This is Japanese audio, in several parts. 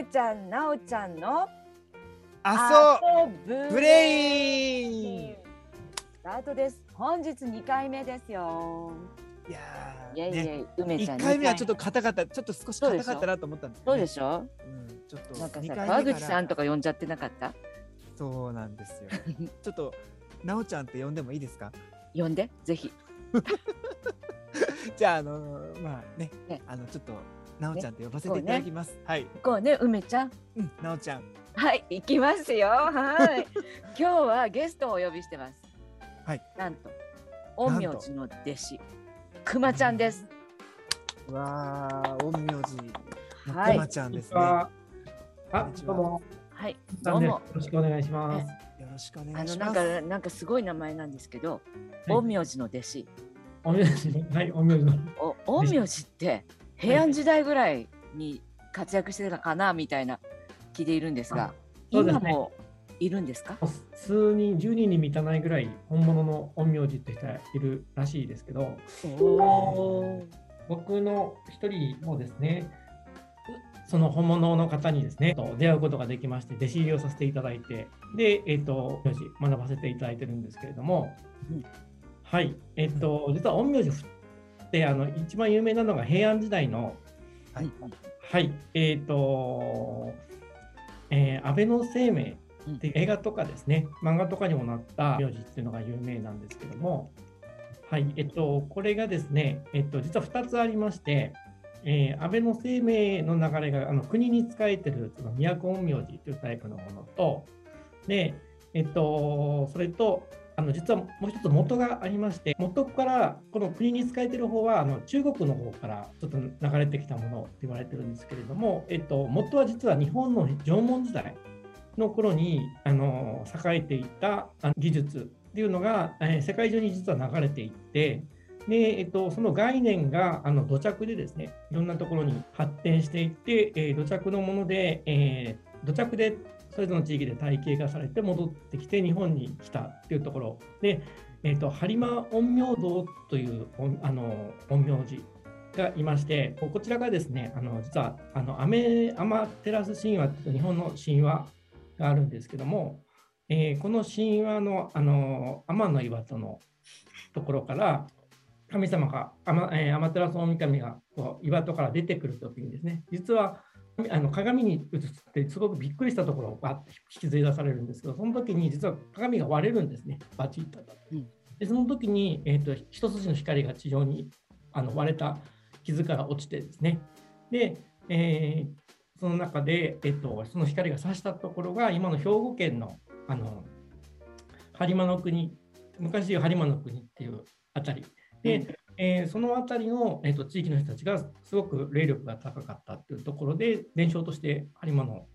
梅ちゃん、なおちゃんのあ遊ぶブレイン。スタートです。本日2回目ですよ。いやイェイイーねェイ、梅ちゃん。一回目はちょっと二硬かった。ちょっと少し硬かったなと思ったんですそうでししょ？うんちょっとなんかさ、川口さんとか呼んじゃってなかった？そうなんですよ。ちょっとなおちゃんって呼んでもいいですか？呼んで、ぜひ。じゃああのまあね。ね。あのちょっとなおちゃんって呼ばせていただきます、はい行こうね、梅ちゃん。うんなおちゃんはい、行きますよ。はい。今日はゲストをお呼びしてます。はい。なんと、陰陽師の弟子、くまちゃんです。うわー陰陽師のはいくまちゃんですね、あ、あこんにちはどうも。はい、どうも。ろしくお願いします。よろしくおあ願いのしますなんかなんかすごい名前なんですけど、はい陰陽師の弟子。おみしはい、おみしの。お陰陽師って平安時代ぐらいに活躍してたかなみたいな気でいるんですが、あそうですね。今もいるんですか？数人、10人に満たないぐらい本物の陰陽師って人がいるらしいですけど、お僕の一人もですね、その本物の方にですね、と出会うことができまして、弟子入りをさせていただいて、で、えっ、と、陰陽師学ばせていただいてるんですけれども、うん。はい、えっ、と、実は陰陽師って、あの、一番有名なのが平安時代のはい。はい、えっ、と、えー安倍の生命って映画とかですね、漫画とかにもなった名字っていうのが有名なんですけども、はい、えっと、これがですね、えっと、実は2つありまして、えー安倍の生命の流れがあの国に仕えてるその都陰陽師というタイプのものと、で、えっと、それと、あの実はもう一つ元がありまして、元からこの国に仕えてる方はあの中国の方からちょっと流れてきたものって言われてるんですけれども、えっと、元は実は日本の縄文時代の頃にあの栄えていた技術っていうのが、え世界中に実は流れていって、でえっと、その概念があの土着でですね、いろんなところに発展していって、え土着のもので、え土着でそれぞれの地域で体系化されて戻ってきて日本に来たっていうところ。で、えー、と播磨陰陽道というあの陰陽師がいまして、こちらがですね、あの実はあのアメアマテラス神話という日本の神話があるんですけども、えーこの神話のあの天の岩戸のところから、神様が、アマ,、えー、アマテラス大神がこう岩戸から出てくるときにですね、実はあの鏡に映ってすごくびっくりしたところをバッと引きずり出されるんですけど、その時に実は鏡が割れるんですね、バチッと。うん。でその時に、えー、と一筋の光が地上にあの割れた傷から落ちてですね、で、えーその中で、えっと、その光が差したところが今の兵庫県のあの播磨の国、昔播磨の国っていうあたり。で、えーそのあたりの、えっと、地域の人たちがすごく霊力が高かったっていうところで、伝承として播磨の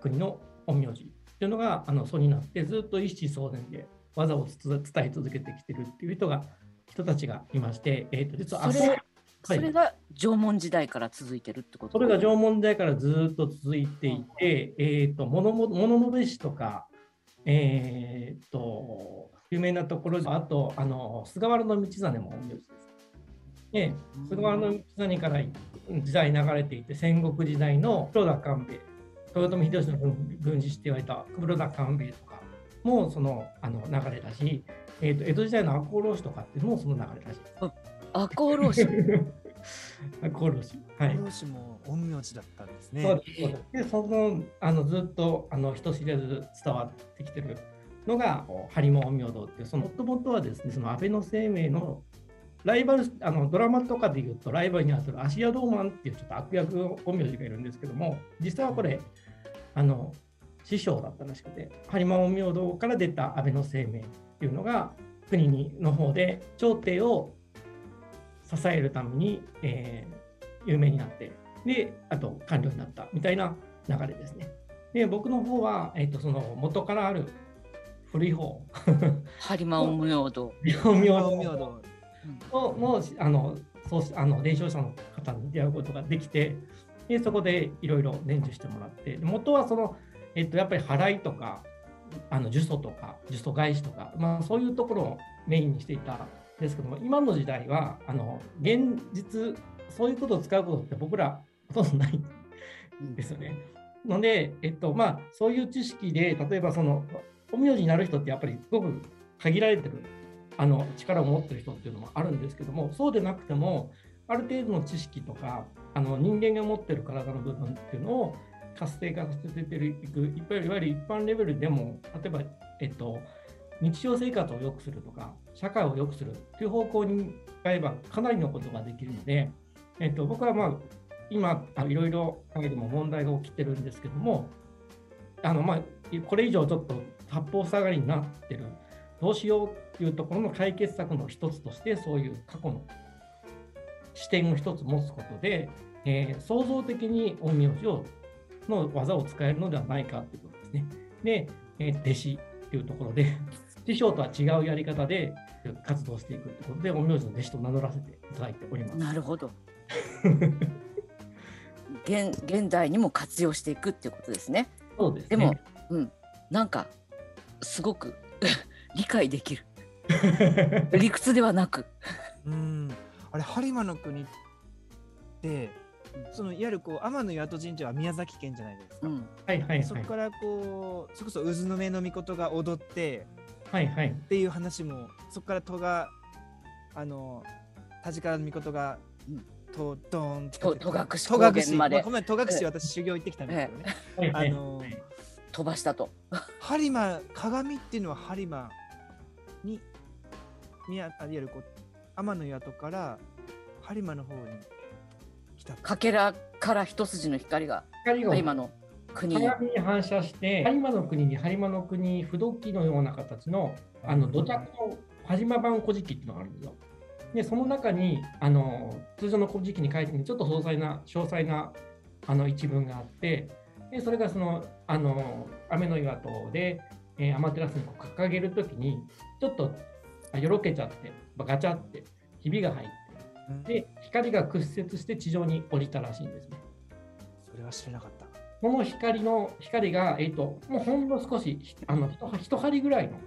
国の陰陽師っていうのがあの祖になって、ずっと一子相伝で技をつ伝え続けてきてるっていう人が人たちがいまして、えー、と実はあそれはい。それが縄文時代から続いてるってこと？それが縄文時代からずっと続いていて、えー、と物も物部氏とか、えー、と有名なところあとあの菅原道真も陰陽師です。で菅原道真から時代流れていて戦国時代の黒田官兵衛豊臣秀吉の軍軍事師って言われた黒田官兵衛とかもそのあの流れだし、えー、と江戸時代の赤穂浪士とかっていうのもその流れだしい。赤穂浪士。赤穂浪士。はい。漁師も陰陽師だったんですねそうですそうですでそのあのずっとあの人知れず伝わってきてるのが播磨陰陽道っていうそのもともとはですねその安倍の生命のライバルあのドラマとかでいうとライバルに当たる芦屋道満っていうちょっと悪役陰陽師がいるんですけども実際はこれあの師匠だったらしくて播磨陰陽道から出た安倍の生命っていうのが国にの方で朝廷を支えるために、えー有名になってで、あと官僚になったみたいな流れですね。で、僕の方は、えっ、と、その元からある古い方、播磨陰陽道。妙妙陰陽道ののあのそうあの伝承者の方に出会うことができて、でそこでいろいろ伝授してもらって、元はその、えっと、やっぱり払いとか、あの呪詛とか、呪詛返しとか、まあ、そういうところをメインにしていたんですけども、今の時代は、あの現実、そういうことを使うことって僕らほとんどないんですよね。ので、えっとまあ、そういう知識で、例えばその、陰陽師になる人ってやっぱりすごく限られてるあの力を持ってる人っていうのもあるんですけども、そうでなくても、ある程度の知識とか、あの人間が持ってる体の部分っていうのを活性化させていく、いわゆる一般レベルでも、例えば、えっと、日常生活を良くするとか、社会を良くするという方向に使えば、かなりのことができるので、えっと、僕はまあ、今、いろいろ陰でも問題が起きてるんですけども、あのまあ、これ以上ちょっと八方塞がりになってる、どうしようっていうところの解決策の一つとして、そういう過去の視点を一つ持つことで、えー、創造的に陰陽師をの技を使えるのではないかということですね。で、えー、弟子というところで、師匠とは違うやり方で活動していくということで、陰陽師の弟子と名乗らせていただいております。なるほど。現現代にも活用していくっていうことですね。そうです、ね、でも、うん、なんかすごく理解できる。理屈ではなく。うんあれ播磨の国ってそのいわゆるこう天の岩戸神社は宮崎県じゃないですか。うん、はいはい、はい、そこからこうそれこそ渦の目の御事が踊って、はいはい、っていう話もそこから戸があの田からの御事が、とドーンと戸隠高原まで。ごめん戸隠私修行行ってきたんですけどね。あの飛ばしたと。播磨鏡っていうのは播磨に宮いわゆるこう天の岩戸から播磨の方に来た。かけらから一筋の光が光が。播の国に。反射して播磨の国に播磨の国不動機のような形のあの土着の播磨版古事記っていうのがあるんですよ。でその中にあの通常の古事記に書いてるちょっと詳細な詳細なあの一文があってでそれがそのあの雨の岩戸で、えー、アマテラスにこう掲げるときにちょっとよろけちゃってガチャってひびが入ってで光が屈折して地上に降りたらしいんですね。それは知らなかった。この光の光が、えーと、もうほんの少しあの一針ぐらいの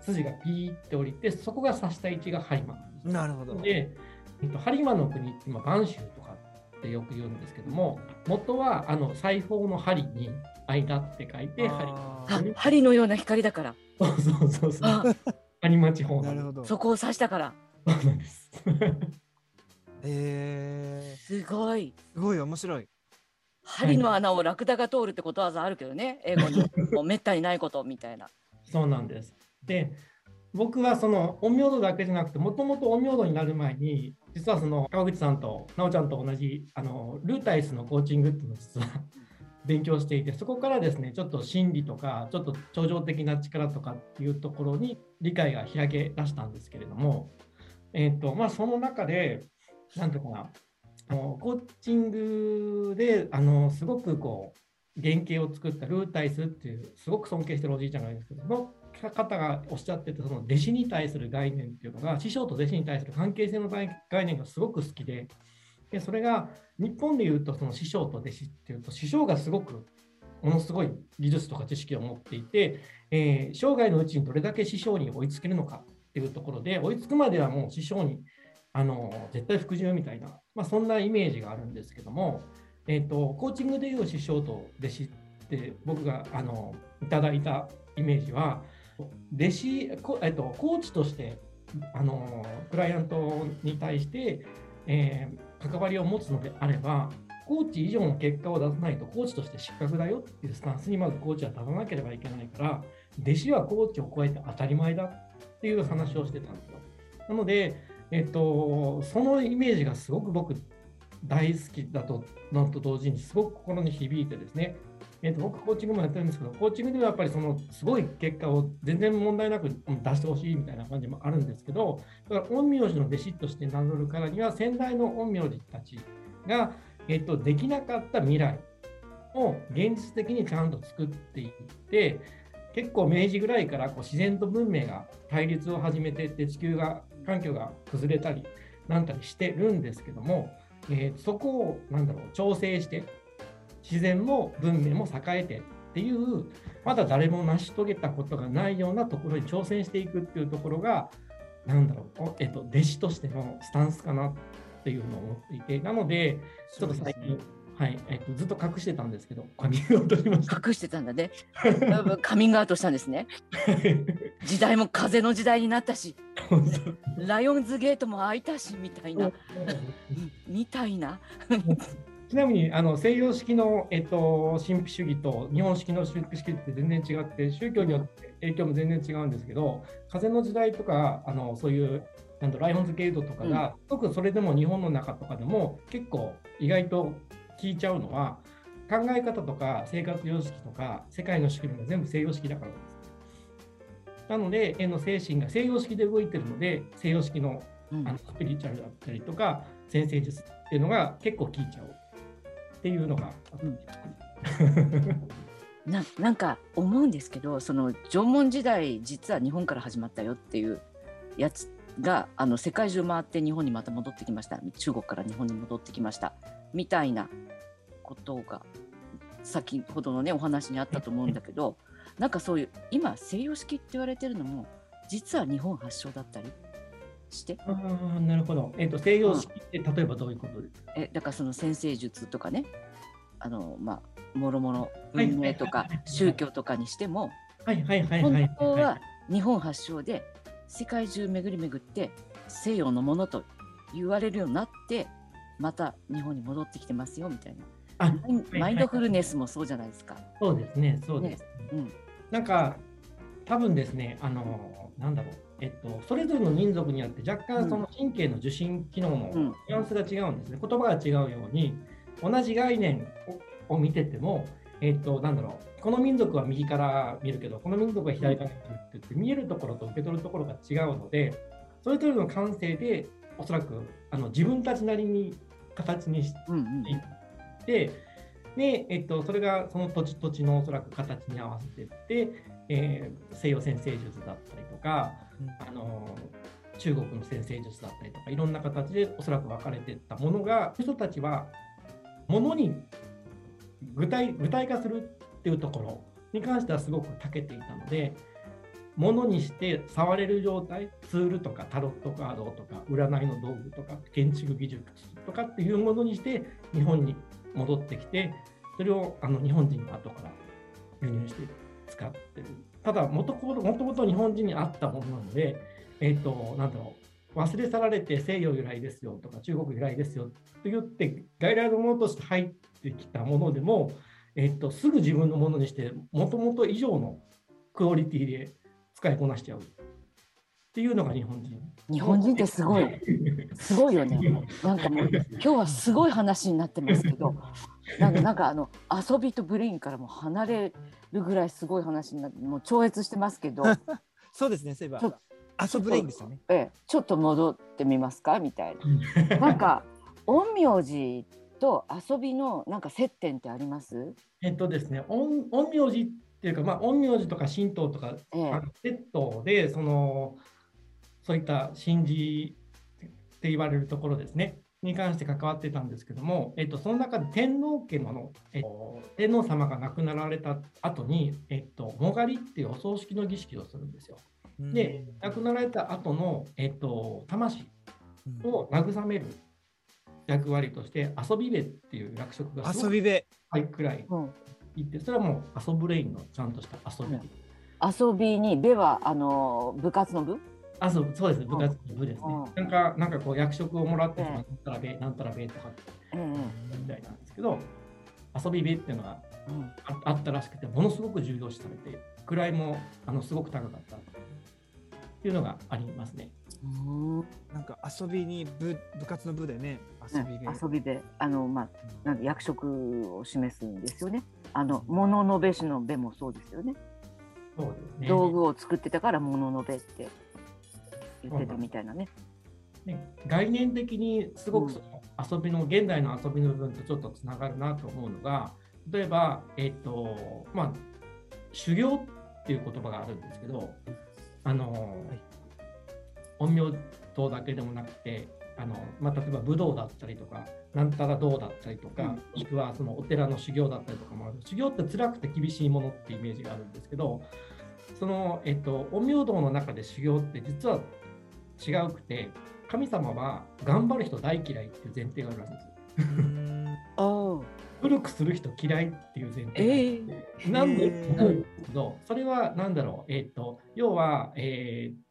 筋がピーって降りてそこが刺した位置が播磨なんです。なるほど。で、えーと、播磨の国って今播州とかってよく言うんですけども元はあの裁縫の針に間って書いて針。針のような光だから。そうそうそうそう。有馬地方なるほどそこを指したから。そうなんです。えー、すごい。すごい面白い。針の穴をラクダが通るってことわざあるけどね、英語にもうめったにないことみたいな。そうなんです。で、僕はその陰陽道だけじゃなくて、もともと陰陽道になる前に、実はその川口さんと奈緒ちゃんと同じあのルータイスのコーチングっていうのを実は勉強していて、そこからですね、ちょっと心理とか、ちょっと超常的な力とかっていうところに理解が開け出したんですけれども、えーとまあ、その中で、なんとかな、あのコーチングであのすごくこう原型を作ったルータイスっていう、すごく尊敬してるおじいちゃんがいるんですけど、その方がおっしゃってたその弟子に対する概念っていうのが、師匠と弟子に対する関係性の概念がすごく好きで、でそれが日本でいうとその師匠と弟子っていうと師匠がすごくものすごい技術とか知識を持っていて、えー、生涯のうちにどれだけ師匠に追いつけるのかっていうところで追いつくまではもう師匠にあの絶対服従みたいな、まあ、そんなイメージがあるんですけども、えーと、コーチングでいう師匠と弟子って僕があのいただいたイメージは弟子、えーと、コーチとしてあのクライアントに対して、えー関わりを持つのであれば、コーチ以上の結果を出さないとコーチとして失格だよっていうスタンスにまずコーチは立たなければいけないから、弟子はコーチを超えて当たり前だっていう話をしてたんですよ。なので、えっと、そのイメージがすごく僕大好きだとなんと同時にすごく心に響いてですね、えーと、僕、コーチングもやってるんですけど、コーチングではやっぱりそのすごい結果を全然問題なく出してほしいみたいな感じもあるんですけど、だから陰陽師の弟子として名乗るからには、先代の陰陽師たちが、えーと、できなかった未来を現実的にちゃんと作っていって、結構明治ぐらいからこう自然と文明が対立を始めてって地球が環境が崩れたりなんたりしてるんですけども、えー、そこをなんだろう調整して自然も文明も栄えてっていうまだ誰も成し遂げたことがないようなところに挑戦していくっていうところがなんだろう、えっと、弟子としてのスタンスかなっていうのを思っていてなのでちょっと最近、はいえっと、ずっと隠してたんですけど、カミングアウトしました。隠してたんだね。カミングアウトしたんですね。時代も風の時代になったし、ライオンズゲートも開いたしみたいな。みたいな。ちなみにあの西洋式の、えっと、神秘主義と日本式の神秘主義って全然違って宗教によって影響も全然違うんですけど風の時代とかあのそういうなんライオンズゲートとかが、うん、特にそれでも日本の中とかでも結構意外と聞いちゃうのは考え方とか生活様式とか世界の仕組みが全部西洋式だからです。なので絵の精神が西洋式で動いてるので西洋式のあのスピリチュアルだったりとか先生術っていうのが結構聞いちゃう。っていうのが、うん、ななんか思うんですけどその縄文時代実は日本から始まったよっていうやつがあの世界中回って日本にまた戻ってきました。中国から日本に戻ってきました。みたいなことが先ほどのねお話にあったと思うんだけどなんかそういう今西洋式って言われてるのも実は日本発祥だったりして？あなるほど、えーと、西洋式って例えばどういうことですか、えだからその先生術とかねあのまあもろもろ運命とか宗教とかにしても本当は日本発祥で世界中巡り巡って西洋のものと言われるようになってまた日本に戻ってきてますよみたいな。あマインドフルネスもそうじゃないですか。そうですね、そうです。ね、うん、なんか多分ですね、あのなんだろう、えっと、それぞれの民族によって若干その神経の受信機能のニュアンスが違うんですね。言葉が違うように、同じ概念を見てても、えっと、なんだろう、この民族は右から見るけど、この民族は左から見るって言って、見えるところと受け取るところが違うので、それぞれの感性で、おそらくあの自分たちなりに形にしていって、で、えっと、それがその土地土地のおそらく形に合わせていって、えー、西洋先生術だったりとか、あの中国の先生術だったりとかいろんな形でおそらく分かれていったものが人たちはものに具体具体化するっていうところに関してはすごく長けていたのでものにして触れる状態ツールとかタロットカードとか占いの道具とか建築技術とかっていうものにして日本に戻ってきてそれをあの日本人が後から輸入して使ってるただもともと日本人にあったものなのでえっ、ー、となんだろう忘れ去られて西洋由来ですよとか中国由来ですよと言って外来のものとして入ってきたものでも、えっと、すぐ自分のものにしてもともと以上のクオリティで使いこなしちゃうっていうのが日本人。日本人ってすごい、すごいよね。なんかもう、今日はすごい話になってますけど、なんかなんかあの遊びとブレインからも離れるぐらいすごい話になって、もう超越してますけど。そうですね、そういえば。遊ぶレインですよね。ええ、ちょっと戻ってみますかみたいな。なんか陰陽師と遊びのなんか接点ってあります？えっとですね、陰陰陽師っていうか、まあ、陰陽師とか神道とか、ええ、セットでそのそういった神事って言われるところですね。に関して関わってたんですけども、えっと、その中で天皇家の、えっと、天皇様が亡くなられた後に、えっと、もがりっていうお葬式の儀式をするんですよ。で、亡くなられた後の、えっと、魂を慰める役割として、遊び部っていう役職が遊び部。はいくらいいって、それはもう遊ぶレインのちゃんとした遊び。遊びに、部はあの部活の部？あそうそうです部活の部ですね。なんか、なんかこう役職をもらって、なんたらべ、なんたらべとか、みたいなんですけど、遊び部っていうのがあ,、ったらしくて、ものすごく重要視されて、位もあのすごく高かったっていうのがありますね。なんか遊びに部部活の部でね遊びで、遊びであのまあなんか役職を示すんですよね。あの物のべしのべもそうですよね。そうですね。道具を作ってたから物のべって言ってたみたいなね。ね概念的にすごくその遊びの、現代の遊びの部分とちょっとつながるなと思うのが例えばえっ、ー、とまあ修行っていう言葉があるんですけどあの、はい陰陽道だけでもなくてあの、まあ、例えば武道だったりとかなんたら道だったりとか、もしくはそのお寺の修行だったりとかもある。修行って辛くて厳しいものってイメージがあるんですけどその、えっと、陰陽道の中で修行って実は違うくて神様は頑張る人大嫌いっていう前提があるんです。あおう古くする人嫌いっていう前提えがあってえなんで？へー。なんですけど、それはなんだろう、えっ、と、要は、えー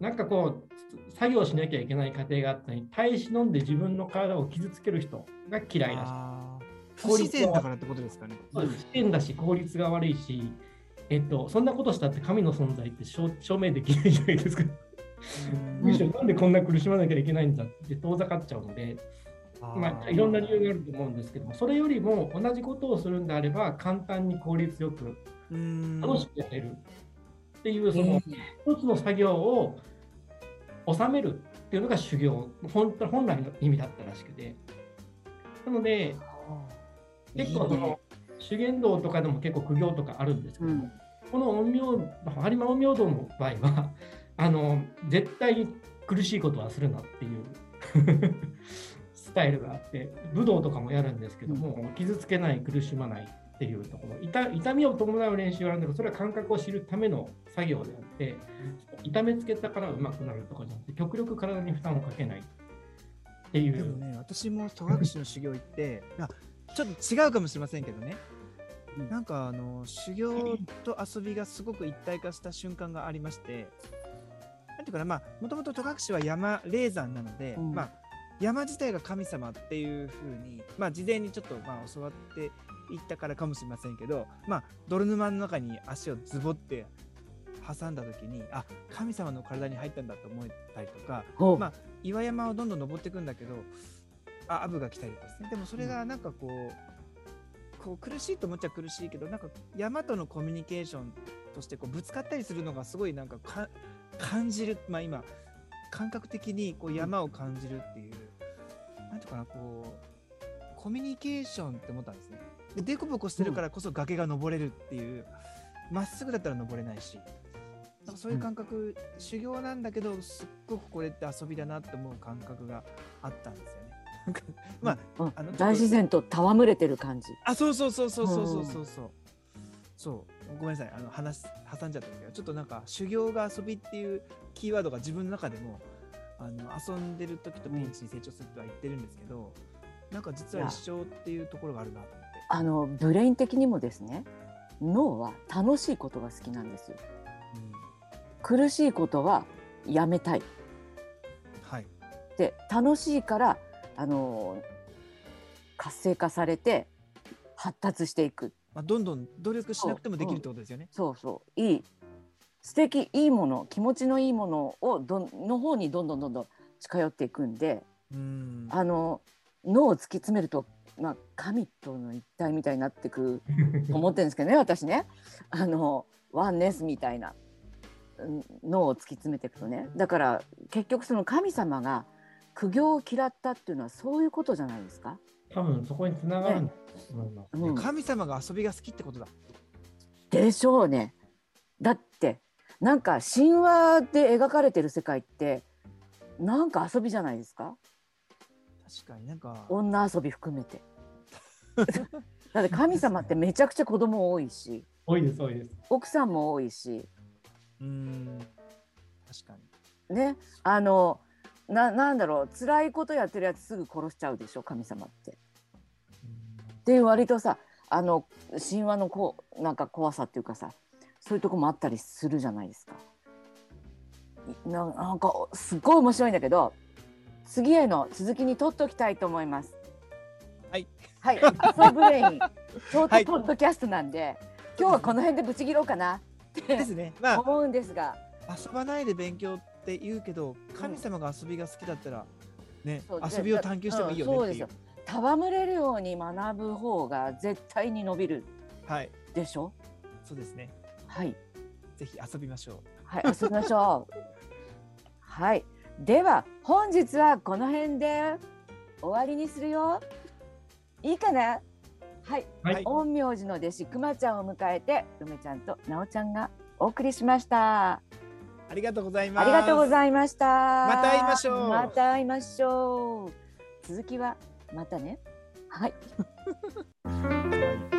なんかこう、作業しなきゃいけない過程があったのに、耐え忍んで自分の体を傷つける人が嫌いだし、不自然だからってことですかね。そうです。危険だし、効率が悪いし、えっ、と、そんなことしたって神の存在って証証明できないじゃないですか。うんむしろなんでこんな苦しまなきゃいけないんだって遠ざかっちゃうので、まあ、いろんな理由があると思うんですけども、それよりも同じことをするんであれば、簡単に効率よくうん。楽しくやれるっていう、そえの一つの作業を収めるっていうのが修行、本当本来の意味だったらしくて。なので、結構その修験道とかでも結構苦行とかあるんですけども、うん。この陰陽、有馬陰陽道の場合は、あの絶対に苦しいことはするなっていう スタイルがあって、武道とかもやるんですけども、傷つけない、苦しまないっていうところ、痛痛みを伴う練習はあるんだけど、それは感覚を知るための作業であって、痛めつけたから上手くなるとかじゃなくて、極力体に負担をかけないっていう。でもね、私も戸隠の修行行って、ちょっと違うかもしれませんけどね、うん。なんかあの修行と遊びがすごく一体化した瞬間がありまして、なんていうかな、まあ、もともと戸隠は山、霊山なので、うん。まあ、山自体が神様っていうふうに、まあ、事前にちょっと、まあ、教わっていったからかもしれませんけど、まあ、泥沼の中に足をズボって挟んだ時に、あ神様の体に入ったんだと思ったりとか、まあ岩山をどんどん登っていくんだけどあアブが来たりとかですね。でもそれがなんかこう,、こう苦しいと思っちゃ苦しいけどなんか山とのコミュニケーションとしてこうぶつかったりするのがすごいなんかか感じるまあ今感覚的にこう山を感じるっていう、なんていうかなこうコミュニケーションって思ったんですね。でデコボコしてるからこそ崖が登れるっていうま、っすぐだったら登れないしなんかそういう感覚、修行なんだけどすっごくこれって遊びだなって思う感覚があったんですよね。まあうん。あの大自然と戯れてる感じ。あそうそうそうそうそうそうそうそう。そうごめんなさいあの話す挟んじゃったんですけどちょっとなんか修行が遊びっていうキーワードが自分の中でもあの遊んでる時とピンチに成長するとは言ってるんですけど、なんか実は一緒っていうところがあるなと思って。あのブレイン的にもですね脳は楽しいことが好きなんですよ。苦しいことはやめたい。はい。で楽しいからあの活性化されて発達していくまあ、どんどん努力しなくてもできるってことですよね。そうそういい素敵いいもの気持ちのいいものをどんの方にどんどんどんどん近寄っていくんでうん。あの脳を突き詰めると、まあ、神との一体みたいになってくと 思ってるんですけどね私ねあのワンネスみたいなうん脳を突き詰めていくとねだから結局その神様が苦行を嫌ったっていうのはそういうことじゃないですか。多分そこにつながるんだと思います、ねうん神様が遊びが好きってことだ。でしょうね。だってなんか神話で描かれてる世界ってなんか遊びじゃないですか？確かになんか。女遊び含めて。だって神様ってめちゃくちゃ子供多いし多いです、多いです。奥さんも多いしうん。確かに。ねあのななんだろう辛いことやってるやつすぐ殺しちゃうでしょ神様って。っていう割とさあの神話のこうなんか怖さっていうかさそういうとこもあったりするじゃないですか。いななんかすっごい面白いんだけど次への続きに取っておきたいと思います。はい。はい、朝ブレインショーはいトポッドキャストなんで、今日はこの辺でブチ切ろうかなってですね。まあ思うんですが、遊ばないで勉強って言うけど神様が遊びが好きだったらねそう遊びを探求してもいいよねっていううん。戯れるように学ぶ方が絶対に伸びるはい。でしょ？そうですね。はい。ぜひ遊びましょう。はい、遊びましょう。はい、では本日はこの辺で終わりにするよ。いいかな？はい、はい陰陽師の弟子くまちゃんを迎えて梅ちゃんとなおちゃんがお送りしました。ありがとうございます。ありがとうごいざいました。また会いましょうまた会いましょう。続きはまたね。はい。